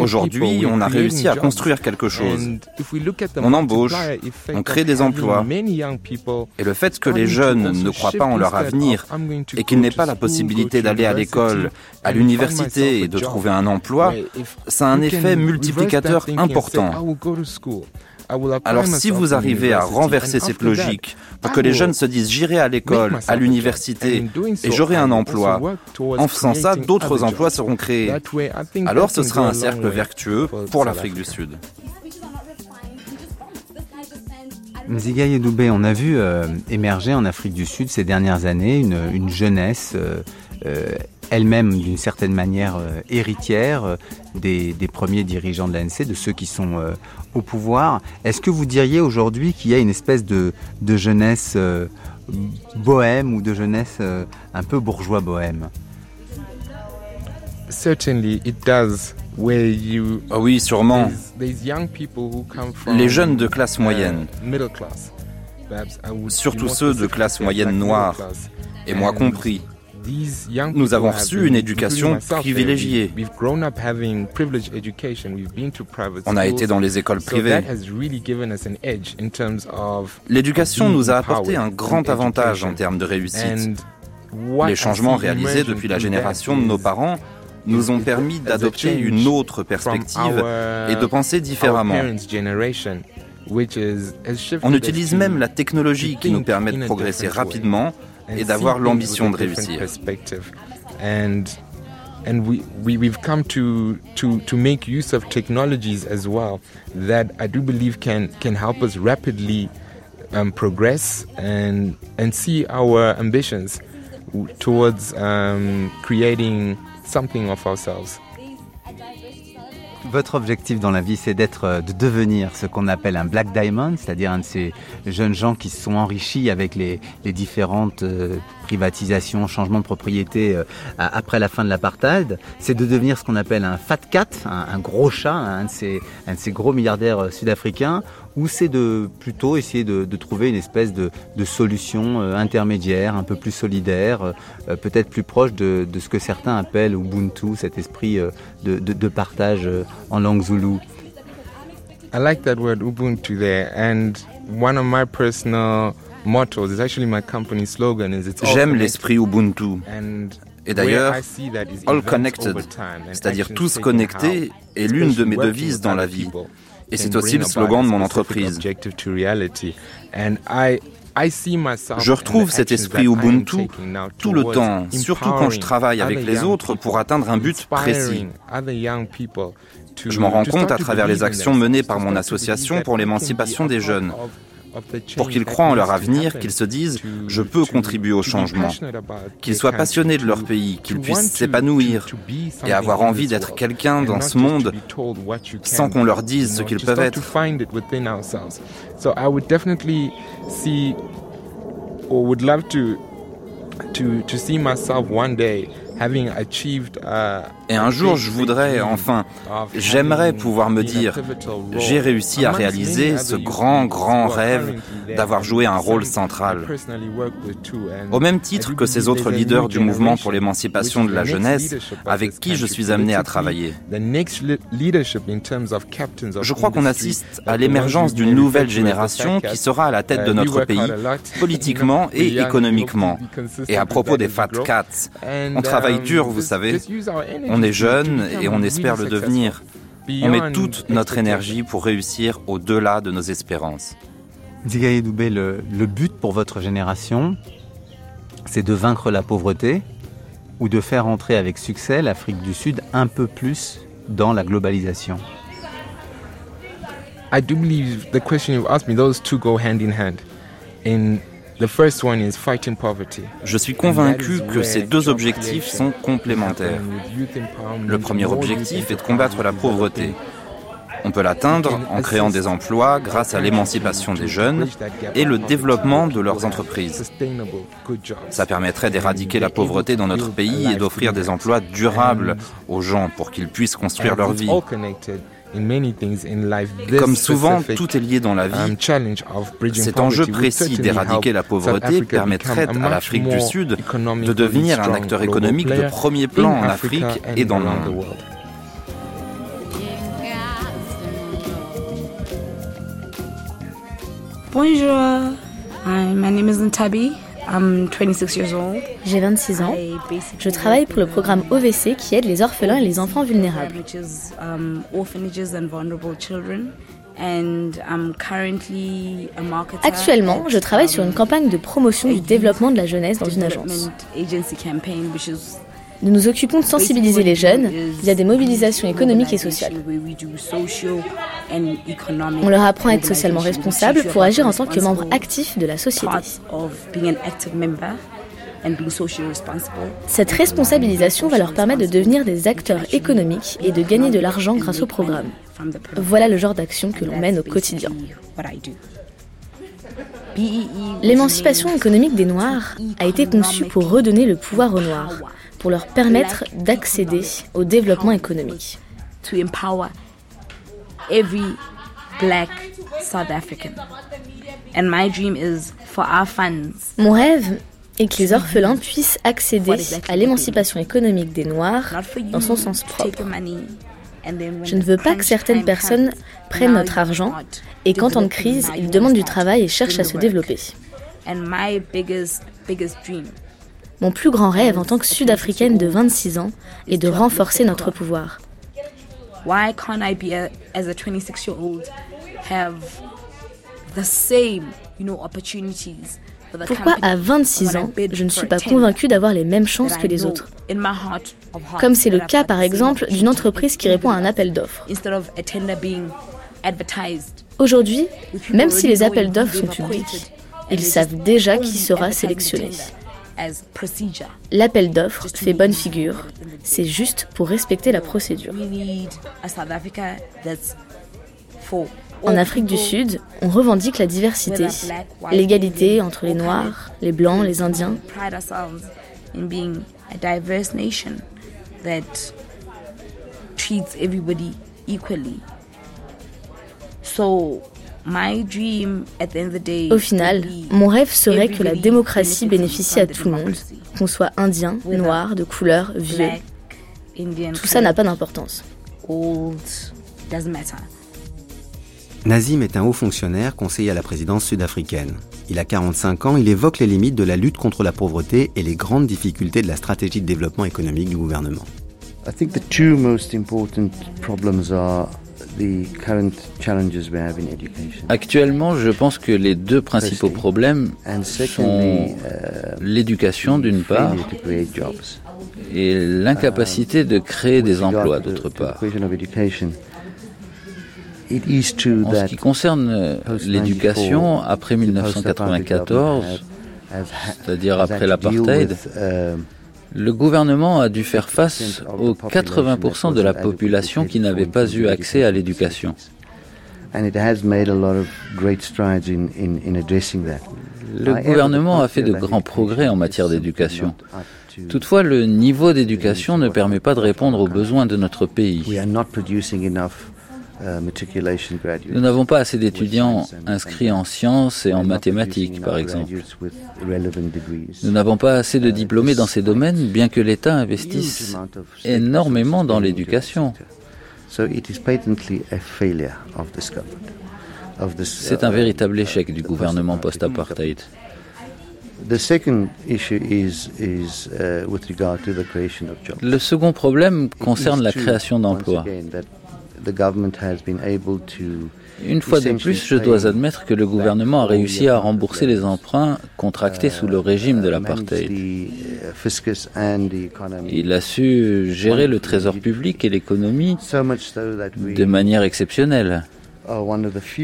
Aujourd'hui, on a réussi à construire quelque chose. On embauche, on crée des emplois. Et le fait que les jeunes ne croient pas en leur avenir et qu'ils n'aient pas la possibilité d'aller à l'école, à l'université et de trouver un emploi, ça a un effet multiplicateur important. Alors si vous arrivez à renverser cette logique pour que les jeunes se disent j'irai à l'école, à l'université et j'aurai un emploi, en faisant ça, d'autres emplois seront créés. Alors ce sera un cercle vertueux pour l'Afrique du. Sud. Nzigaye Doubé, on a vu euh, émerger en Afrique du Sud ces dernières années une, une jeunesse euh, euh, elle-même d'une certaine manière euh, héritière euh, des, des premiers dirigeants de l'ANC, de ceux qui sont euh, au pouvoir. Est-ce que vous diriez aujourd'hui qu'il y a une espèce de, de jeunesse euh, bohème ou de jeunesse euh, un peu bourgeois bohème? Certainly, it does. Where you, Ah oui, sûrement. there's- there's young people who come from, Les jeunes de classe moyenne, surtout ceux de classe moyenne middle noire, class. et moi And compris, nous avons reçu une éducation privilégiée. On a été dans les écoles privées. L'éducation nous a apporté un grand avantage en termes de réussite. Les changements réalisés depuis la génération de nos parents nous ont is permis d'adopter une autre perspective et de penser différemment. On utilise même la technologie qui nous permet de progresser rapidement et d'avoir l'ambition de réussir. And and we, we we've come to to to make use of technologies as well that I do believe can can help us rapidly um, progress and and see our ambitions towards um, creating something of ourselves. Votre objectif dans la vie, c'est d'être, euh, de devenir ce qu'on appelle un black diamond, c'est-à-dire un de ces jeunes gens qui se sont enrichis avec les, les différentes euh, privatisations, changements de propriété euh, après la fin de l'apartheid. C'est de devenir ce qu'on appelle un fat cat, un, un gros chat, un de ces, un de ces gros milliardaires sud-africains, ou c'est de plutôt essayer de, de trouver une espèce de, de solution euh, intermédiaire, un peu plus solidaire, euh, euh, peut-être plus proche de, de ce que certains appellent Ubuntu, cet esprit euh, de, de- de partage euh, en langue zoulou. I like that word Ubuntu there, and one of my personal mottos is actually my company slogan. Is it's J'aime l'esprit Ubuntu. And Et d'ailleurs, All Connected, c'est-à-dire tous connectés, est l'une de mes devises dans la vie. Et c'est aussi le slogan de mon entreprise. Je retrouve cet esprit Ubuntu tout le temps, surtout quand je travaille avec les autres pour atteindre un but précis. Je m'en rends compte à travers les actions menées par mon association pour l'émancipation des jeunes. Pour qu'ils croient en leur avenir, qu'ils se disent ⁇ je peux contribuer au changement ⁇ qu'ils soient passionnés de leur pays, qu'ils puissent s'épanouir et avoir envie d'être quelqu'un dans ce monde sans qu'on leur dise ce qu'ils peuvent être. To to see myself one day having achieved uh, Et un jour, je voudrais, enfin, j'aimerais pouvoir me dire, j'ai réussi à réaliser ce grand, grand rêve d'avoir joué un rôle central. Au même titre que ces autres leaders du mouvement pour l'émancipation de la jeunesse, avec qui je suis amené à travailler. Je crois qu'on assiste à l'émergence d'une nouvelle génération qui sera à la tête de notre pays, politiquement et économiquement. Et à propos des Fat Cats, on travaille dur, vous savez. On est jeune et on espère le devenir. On met toute notre énergie pour réussir au-delà de nos espérances. Zigaye Doubé, le, le but pour votre génération, c'est de vaincre la pauvreté ou de faire entrer avec succès l'Afrique du Sud un peu plus dans la globalisation? I do believe the question you've asked me, those two go hand in hand. In Je suis convaincu que ces deux objectifs sont complémentaires. Le premier objectif est de combattre la pauvreté. On peut l'atteindre en créant des emplois grâce à l'émancipation des jeunes et le développement de leurs entreprises. Ça permettrait d'éradiquer la pauvreté dans notre pays et d'offrir des emplois durables aux gens pour qu'ils puissent construire leur vie. Comme souvent, tout est lié dans la vie. Cet enjeu précis d'éradiquer la pauvreté permettrait à l'Afrique du Sud de devenir un acteur économique de premier plan en Afrique et dans le monde. Bonjour, Hi, my name is Ntabi. I'm 26 years old. J'ai 26 ans. Je travaille pour le programme OVC qui aide les orphelins et les enfants vulnérables. Um, Actuellement, je travaille sur um, une campagne de promotion du développement de la jeunesse dans une agence. Nous nous occupons de sensibiliser les jeunes via des mobilisations économiques et sociales. On leur apprend à être socialement you pour agir en tant que responsible actifs de la société. Cette responsabilisation va leur permettre de devenir des acteurs économiques et de gagner de l'argent grâce au programme. Voilà le genre d'action que l'on mène au quotidien. L'émancipation économique des Noirs a été conçue pour redonner le pouvoir aux Noirs, pour leur permettre d'accéder au développement économique. to empower every black South African. And my dream is for our funds Mon rêve est que les orphelins puissent accéder à l'émancipation économique des Noirs dans son sens propre. Je ne veux pas que certaines personnes prennent notre argent et qu'en temps de crise, ils demandent du travail et cherchent à se développer. Mon plus grand rêve en tant que Sud-Africaine de 26 ans est de renforcer notre pouvoir. Why can't I be a, as a 26 year old have the same you know opportunities for the Pourquoi à 26 when I ans, je ne suis pas 10 convaincue d'avoir les mêmes chances que les autres? Comme c'est le cas par exemple d'une entreprise qui répond à un appel d'offres. Aujourd'hui, même si les appels d'offres sont publics, ils savent déjà qui sera sélectionné. L'appel d'offres fait bonne figure, c'est juste pour respecter la procédure. En Afrique du Sud, on revendique la diversité, l'égalité entre les Noirs, les Blancs, les Indiens. Au final, mon rêve serait que la démocratie bénéficie à tout le monde, qu'on soit indien, noir, de couleur, vieux. Tout ça n'a pas d'importance. Nazim est un haut fonctionnaire conseiller à la présidence sud-africaine. Il a 45 ans, il évoque les limites de la lutte contre la pauvreté et les grandes difficultés de la stratégie de développement économique du gouvernement. I think the two most important problems are the current challenges we have in education. Actuellement, je pense que les deux principaux problèmes sont l'éducation d'une part et l'incapacité de créer des emplois d'autre part. En ce qui concerne l'éducation, après 1994, c'est-à-dire après l'apartheid, le gouvernement a dû faire face aux 80% de la population qui n'avait pas eu accès à l'éducation. Le gouvernement a fait de grands progrès en matière d'éducation. Toutefois, le niveau d'éducation ne permet pas de répondre aux besoins de notre pays. Nous n'avons pas assez d'étudiants inscrits en sciences et en mathématiques, par exemple. Nous n'avons pas assez de diplômés dans ces domaines, bien que l'État investisse énormément dans l'éducation. C'est un véritable échec du gouvernement post-apartheid. Le second problème concerne la création d'emplois. Une fois de plus, je dois admettre que le gouvernement a réussi à rembourser les emprunts contractés sous le régime de l'apartheid. Il a su gérer le trésor public et l'économie de manière exceptionnelle.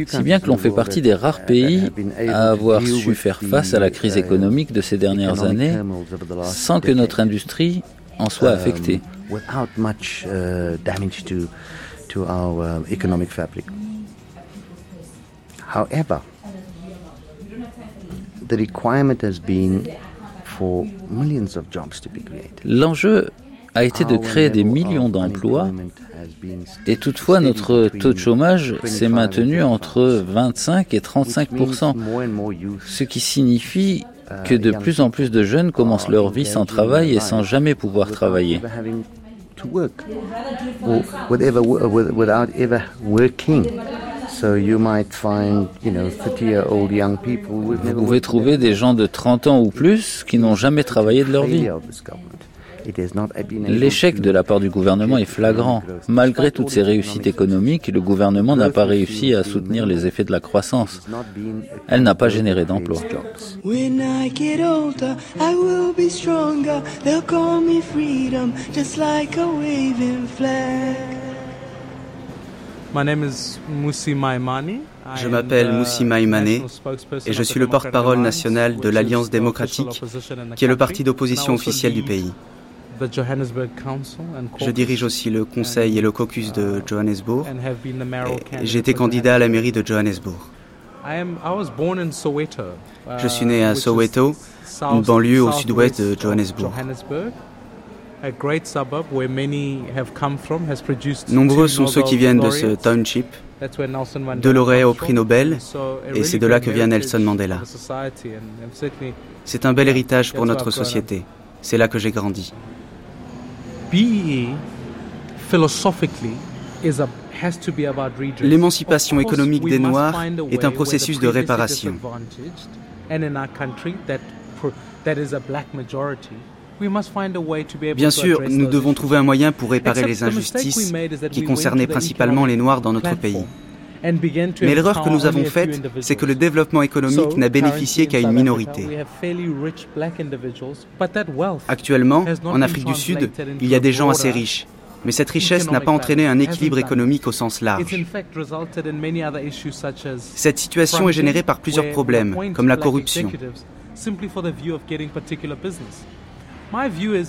Si bien que l'on fait partie des rares pays à avoir su faire face à la crise économique de ces dernières années sans que notre industrie en soit affectée. To our uh, economic fabric. However, the requirement has been for millions of jobs to be created. L'enjeu a été de créer des millions d'emplois et toutefois notre taux de chômage s'est maintenu entre 25 et 35% ce qui signifie que de plus en plus de jeunes commencent leur vie sans travail et sans jamais pouvoir travailler. To work or whatever without ever working. So you might find, you know, 30-year-old young people Vous pouvez trouver des gens de 30 ans ou plus qui n'ont jamais travaillé de leur vie. L'échec de la part du gouvernement est flagrant. Malgré toutes ces réussites économiques, le gouvernement n'a pas réussi à soutenir les effets de la croissance. Elle n'a pas généré d'emplois. Je m'appelle Moussi Maïmané et je suis le porte-parole national de l'Alliance démocratique, qui est le parti d'opposition officiel du pays. Je dirige aussi le conseil et le caucus de Johannesburg. et J'ai été candidat à la mairie de Johannesburg. Je suis né à Soweto, une banlieue au sud-ouest de Johannesburg. Nombreux sont ceux qui viennent de ce township. De lauréats au prix Nobel, et c'est de là que vient Nelson Mandela. C'est un bel héritage pour notre société. C'est là que j'ai grandi. L'émancipation économique des Noirs est un processus de réparation. Bien sûr, nous devons trouver un moyen pour réparer les injustices qui concernaient principalement les Noirs dans notre pays. Mais l'erreur que nous avons faite, c'est que le développement économique n'a bénéficié qu'à une minorité. Actuellement, en Afrique du Sud, il y a des gens assez riches. Mais cette richesse n'a pas entraîné un équilibre économique au sens large. Cette situation est générée par plusieurs problèmes, comme la corruption.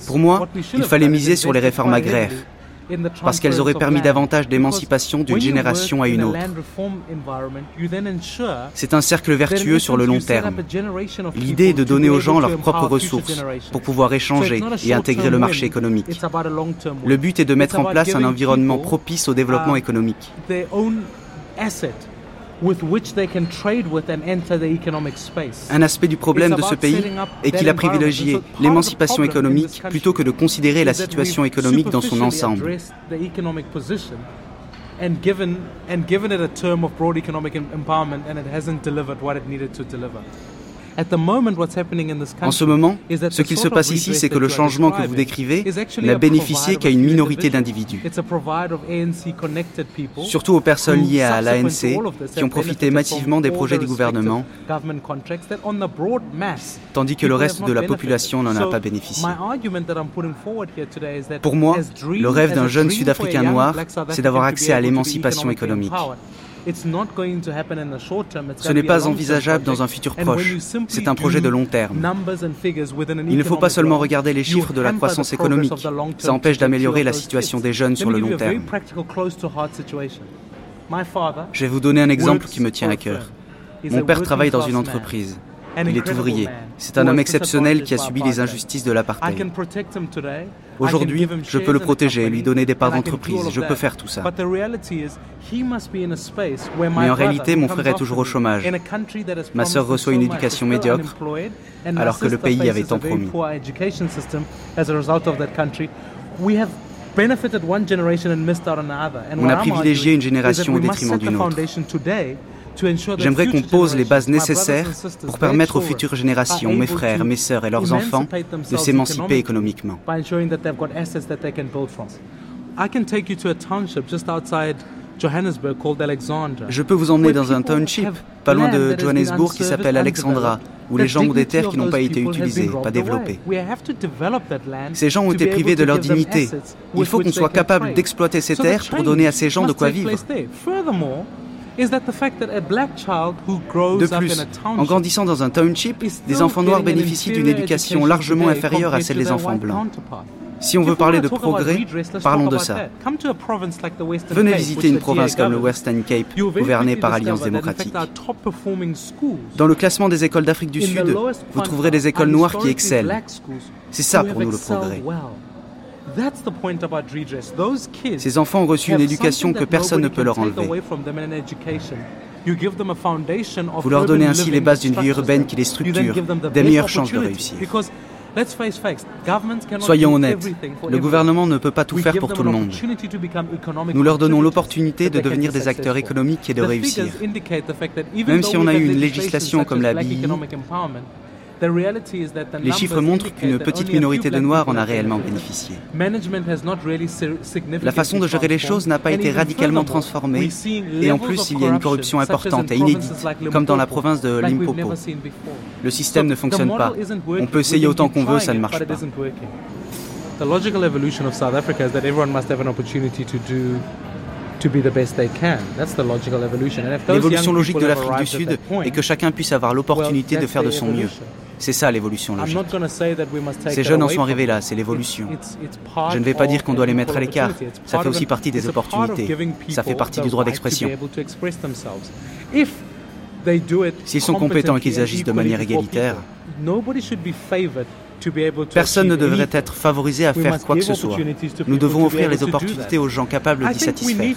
Pour moi, il fallait miser sur les réformes agraires, parce qu'elles auraient permis davantage d'émancipation d'une génération à une autre. C'est un cercle vertueux sur le long terme. L'idée est de donner aux gens leurs propres ressources pour pouvoir échanger et intégrer le marché économique. Le but est de mettre en place un environnement propice au développement économique. Un aspect du problème de ce pays est qu'il a privilégié l'émancipation économique plutôt que de considérer la situation économique dans son ensemble. En ce moment, ce qu'il se passe ici, c'est que le changement que vous décrivez n'a bénéficié qu'à une minorité d'individus, surtout aux personnes liées à l'ANC qui ont profité massivement des projets du gouvernement, tandis que le reste de la population n'en a pas bénéficié. Pour moi, le rêve d'un jeune Sud-Africain noir, c'est d'avoir accès à l'émancipation économique. Ce n'est pas envisageable dans un futur proche, c'est un projet de long terme. Il ne faut pas seulement regarder les chiffres de la croissance économique, ça empêche d'améliorer la situation des jeunes sur le long terme. Je vais vous donner un exemple qui me tient à cœur. Mon père travaille dans une entreprise. Il est ouvrier. C'est un homme exceptionnel qui a subi les injustices de l'apartheid. Aujourd'hui, je peux le protéger, lui donner des parts d'entreprise. Je peux faire tout ça. Mais en réalité, mon frère est toujours au chômage. Ma sœur reçoit une éducation médiocre, alors que le pays avait tant promis. On a privilégié une génération au détriment d'une autre. J'aimerais qu'on pose les bases nécessaires pour permettre aux futures générations, mes frères, mes sœurs et leurs enfants, de s'émanciper économiquement. Je peux vous emmener dans un township, pas loin de Johannesburg, qui s'appelle Alexandra, où les gens ont des terres qui n'ont pas été utilisées, pas développées. Ces gens ont été privés de leur dignité. Il faut qu'on soit capable d'exploiter ces terres pour donner à ces gens de quoi vivre. De plus, en grandissant dans un township, des enfants noirs bénéficient d'une éducation largement inférieure à celle des enfants blancs. Si on veut parler de progrès, parlons de ça. Venez visiter une province comme le Western Cape, gouvernée par Alliance démocratique. Dans le classement des écoles d'Afrique du Sud, vous trouverez des écoles noires qui excellent. C'est ça pour nous le progrès. Ces enfants ont reçu une éducation que personne ne peut leur enlever. Vous leur donnez ainsi les bases d'une vie urbaine qui les structure, des meilleures chances de réussir. Soyons honnêtes, le gouvernement ne peut pas tout faire pour tout le monde. Nous leur donnons l'opportunité de devenir des acteurs économiques et de réussir. Même si on a eu une législation comme la BI, les chiffres montrent qu'une petite minorité de Noirs en a réellement bénéficié. La façon de gérer les choses n'a pas été radicalement transformée et en plus il y a une corruption importante et inédite, comme dans la province de Limpopo. Le système ne fonctionne pas. On peut essayer autant qu'on veut, ça ne marche pas. The logical evolution of South Africa is that everyone must have an opportunity to do to be the best they can. That's the logical evolution. And if those L'évolution logique de l'Afrique du Sud est que chacun puisse avoir l'opportunité de faire de son mieux. C'est ça l'évolution logique. Ces jeunes en sont arrivés là, c'est l'évolution. Je ne vais pas dire qu'on doit les mettre à l'écart. Ça fait aussi partie des opportunités. Ça fait partie du droit d'expression. S'ils sont compétents et qu'ils agissent de manière égalitaire, Personne ne devrait être favorisé à faire quoi que ce soit. Nous devons offrir les opportunités aux gens capables d'y satisfaire.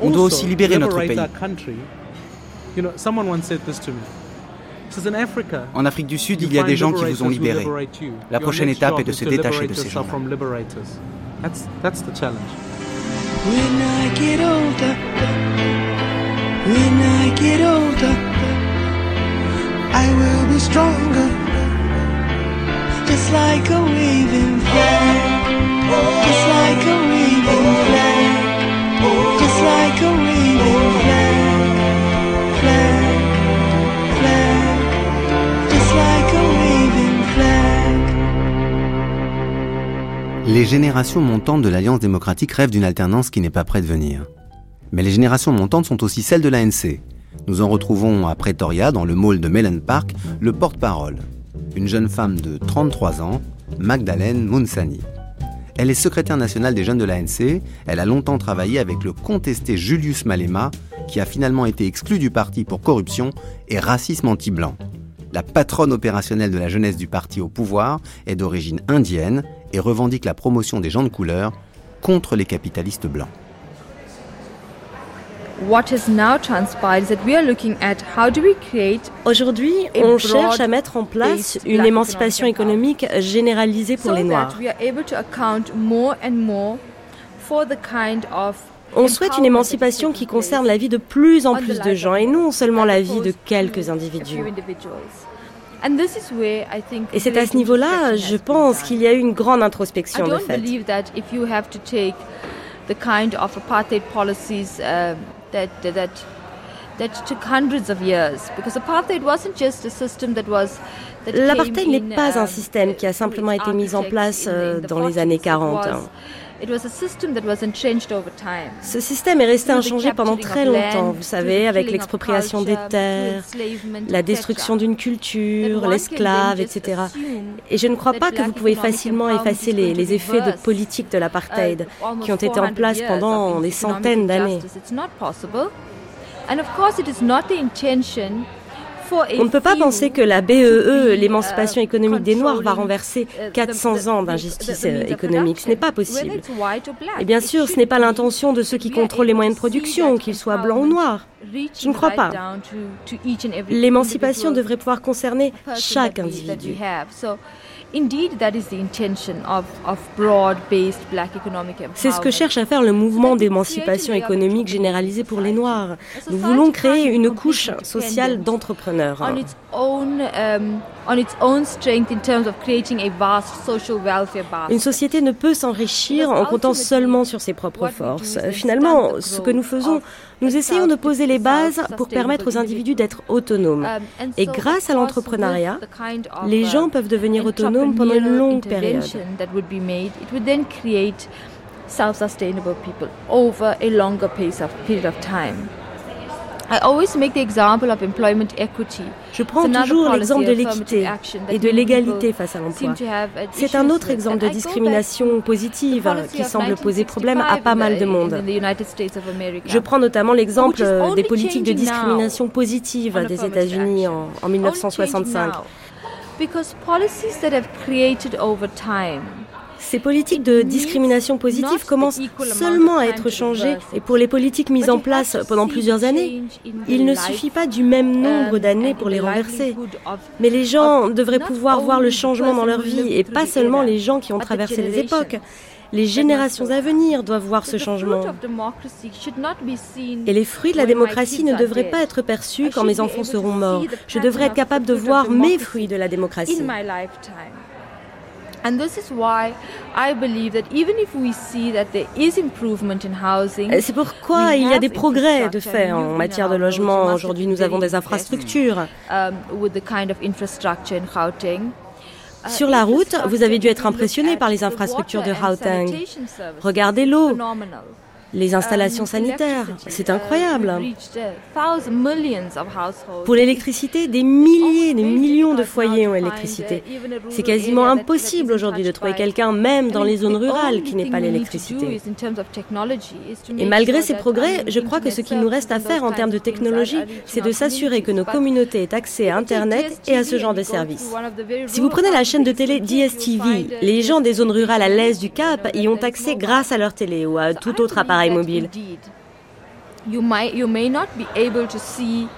On doit aussi libérer notre pays. En Afrique du Sud, you il y a des gens qui vous ont libéré. La prochaine étape est de se détacher de ces yourself gens-là. Les générations montantes de l'Alliance démocratique rêvent d'une alternance qui n'est pas près de venir. Mais les générations montantes sont aussi celles de l'ANC. Nous en retrouvons à Pretoria, dans le mall de Mellon Park, le porte-parole. Une jeune femme de 33 ans, Magdalene Mounsani. Elle est secrétaire nationale des jeunes de l'ANC. Elle a longtemps travaillé avec le contesté Julius Malema, qui a finalement été exclu du parti pour corruption et racisme anti-blanc. La patronne opérationnelle de la jeunesse du parti au pouvoir est d'origine indienne et revendique la promotion des gens de couleur contre les capitalistes blancs. Aujourd'hui, on cherche à mettre en place une émancipation économique généralisée pour les Noirs. that we are able to account more and more for the kind of On souhaite une émancipation qui concerne la vie de plus en plus de gens et non seulement la vie de quelques individus. Et c'est à ce niveau-là, je pense qu'il y a eu une grande introspection de fait. the kind of apartheid policies uh, that, that that took hundreds of years because apartheid wasn't just a system that was L'apartheid n'est pas un système qui a simplement été mis en place euh, dans les années 40. Ce système est resté inchangé pendant très longtemps, vous savez, avec l'expropriation des terres, la destruction d'une culture, l'esclave, etc. Et je ne crois pas que vous pouvez facilement effacer les, les effets de politique de l'apartheid qui ont été en place pendant des centaines d'années. On ne peut pas penser que la BEE, e, l'émancipation économique des Noirs, va renverser 400 ans d'injustice euh, économique. Ce n'est pas possible. Et bien sûr, ce n'est pas l'intention de ceux qui contrôlent les moyens de production, qu'ils soient blancs ou noirs. Je ne crois pas. L'émancipation devrait pouvoir concerner chaque individu. C'est ce que cherche à faire le mouvement d'émancipation économique généralisée pour les Noirs. Nous voulons créer une couche sociale d'entrepreneurs. Une société ne peut s'enrichir en comptant seulement sur ses propres forces. Finalement, ce que nous faisons, nous essayons de poser les bases pour permettre aux individus d'être autonomes. Um, Et grâce à l'entrepreneuriat, les gens peuvent devenir autonomes pendant une longue période. self-sustainable people over a longer pace of period of time. Je prends toujours l'exemple de l'équité et de l'égalité face à l'emploi. C'est un autre exemple de discrimination positive qui semble poser problème à pas mal de monde. Je prends notamment l'exemple des politiques de discrimination positive des États-Unis en, en 1965. Ces politiques de discrimination positive commencent seulement à être changées et pour les politiques mises en place pendant plusieurs années, il ne suffit pas du même nombre d'années pour les renverser. Mais les gens devraient pouvoir voir le changement dans leur vie et pas seulement les gens qui ont traversé les époques. Les générations à venir doivent voir ce changement. Et les fruits de la démocratie ne devraient pas être perçus quand mes enfants seront morts. Je devrais être capable de voir mes fruits de la démocratie. C'est pourquoi il y a des progrès de fait en matière de logement. Aujourd'hui, nous avons des infrastructures. Um, Sur la route, vous avez dû être impressionné par les infrastructures de Gauteng. Regardez l'eau les installations sanitaires. C'est incroyable. Pour l'électricité, des milliers, des millions de foyers ont l'électricité. C'est quasiment impossible aujourd'hui de trouver quelqu'un, même dans les zones rurales, qui n'ait pas l'électricité. Et malgré ces progrès, je crois que ce qu'il nous reste à faire en termes de technologie, c'est de s'assurer que nos communautés aient accès à Internet et à ce genre de services. Si vous prenez la chaîne de télé DSTV, les gens des zones rurales à l'est du Cap y ont accès grâce à leur télé ou à tout autre appareil mobile. You might, you may not be able to see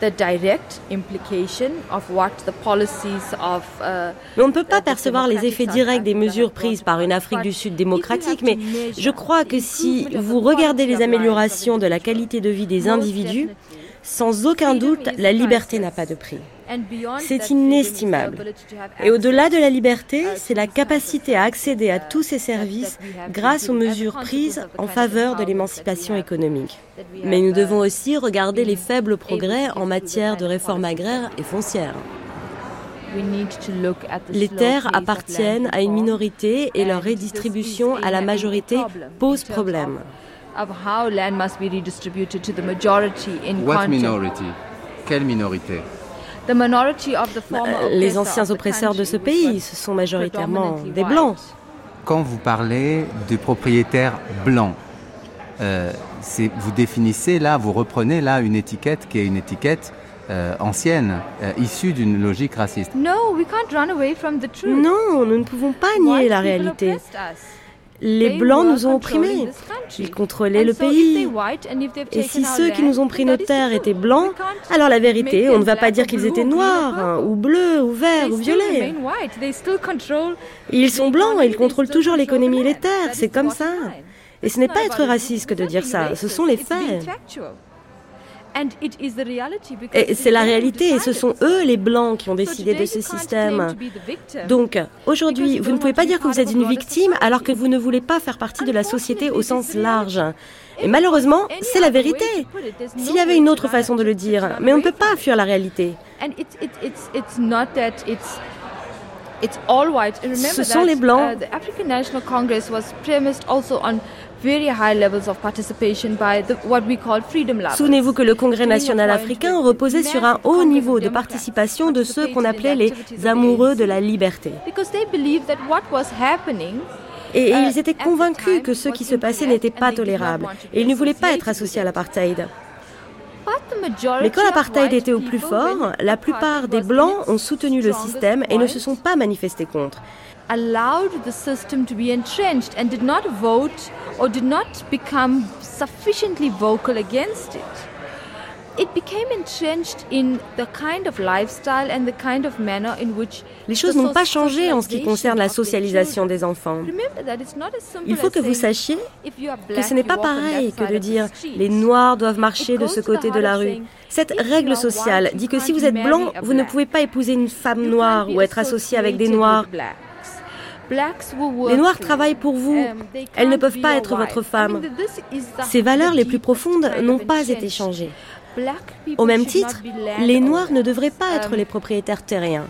the direct implication of what the policies of, uh, mais on ne peut pas percevoir les effets directs des mesures prises par une Afrique du Sud démocratique, mais je crois que si vous regardez les améliorations de la qualité de vie des individus, sans aucun doute, la liberté n'a pas de prix. C'est inestimable. Et au-delà de la liberté, c'est la capacité à accéder à tous ces services grâce aux mesures prises en faveur de l'émancipation économique. Mais nous devons aussi regarder les faibles progrès en matière de réforme agraire et foncière. Les terres appartiennent à une minorité et leur redistribution à la majorité pose problème. What minority? Quelle minorité? Les anciens oppresseurs de ce pays, ce sont majoritairement des Blancs. Quand vous parlez de propriétaires blancs, euh, vous définissez là, vous reprenez là une étiquette qui est une étiquette euh, ancienne, euh, issue d'une logique raciste. Non, nous ne pouvons pas nier la réalité. Les Blancs nous ont opprimés. Ils contrôlaient le pays. Et si ceux qui nous ont pris nos terres étaient blancs, alors la vérité, on ne va pas dire qu'ils étaient noirs, hein, ou bleus, ou verts, ou violets. Ils sont blancs et ils contrôlent toujours l'économie et les terres. C'est comme ça. Et ce n'est pas être raciste que de dire ça. Ce sont les faits. Et c'est la réalité, et ce sont eux, les Blancs, qui ont décidé de ce système. Donc, aujourd'hui, vous ne pouvez pas dire que vous êtes une victime alors que vous ne voulez pas faire partie de la société au sens large. Et malheureusement, c'est la vérité. S'il y avait une autre façon de le dire, mais on ne peut pas fuir la réalité. Ce sont les Blancs. Souvenez-vous que le Congrès national africain reposait sur un haut niveau de participation de ceux qu'on appelait les amoureux de la liberté. Et ils étaient convaincus que ce qui se passait n'était pas tolérable et ils ne voulaient pas être associés à l'apartheid. Mais quand l'apartheid était au plus fort, la plupart des Blancs ont soutenu le système et ne se sont pas manifestés contre. Allowed the system to be entrenched and did not vote or did not become sufficiently vocal against it. Les choses n'ont pas changé en ce qui concerne la socialisation des enfants. Il faut que vous sachiez que ce n'est pas pareil que de dire les Noirs doivent marcher de ce côté de la rue. Cette règle sociale dit que si vous êtes blanc, vous ne pouvez pas épouser une femme noire ou être associé avec des Noirs. Les Noirs travaillent pour vous. Elles ne peuvent pas être votre femme. Ces valeurs les plus profondes n'ont pas été changées. Au même titre, les Noirs ne devraient pas être les propriétaires terriens.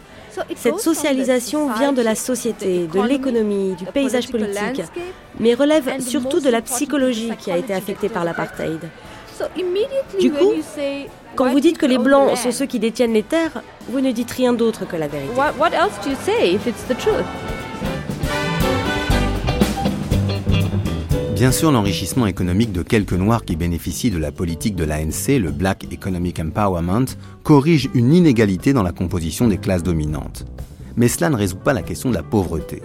Cette socialisation vient de la société, de l'économie, du paysage politique, mais relève surtout de la psychologie qui a été affectée par l'apartheid. Du coup, quand vous dites que les Blancs sont ceux qui détiennent les terres, vous ne dites rien d'autre que la vérité. Bien sûr, l'enrichissement économique de quelques Noirs qui bénéficient de la politique de l'ANC, le Black Economic Empowerment, corrige une inégalité dans la composition des classes dominantes. Mais cela ne résout pas la question de la pauvreté.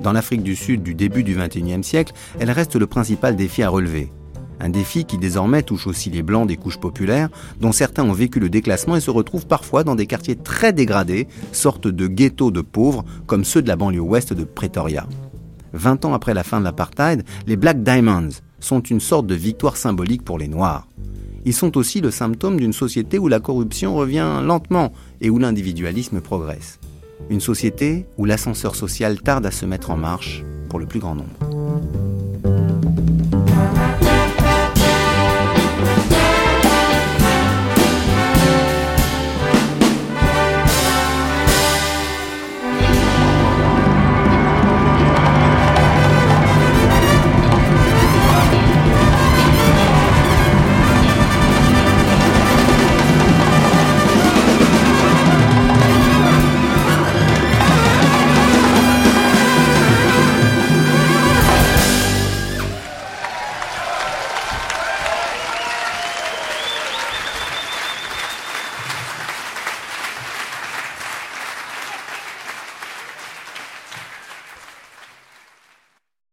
Dans l'Afrique du Sud du début du XXIe siècle, elle reste le principal défi à relever. Un défi qui désormais touche aussi les blancs des couches populaires, dont certains ont vécu le déclassement et se retrouvent parfois dans des quartiers très dégradés, sortes de ghettos de pauvres, comme ceux de la banlieue ouest de Pretoria. 20 ans après la fin de l'apartheid, les Black Diamonds sont une sorte de victoire symbolique pour les Noirs. Ils sont aussi le symptôme d'une société où la corruption revient lentement et où l'individualisme progresse. Une société où l'ascenseur social tarde à se mettre en marche pour le plus grand nombre.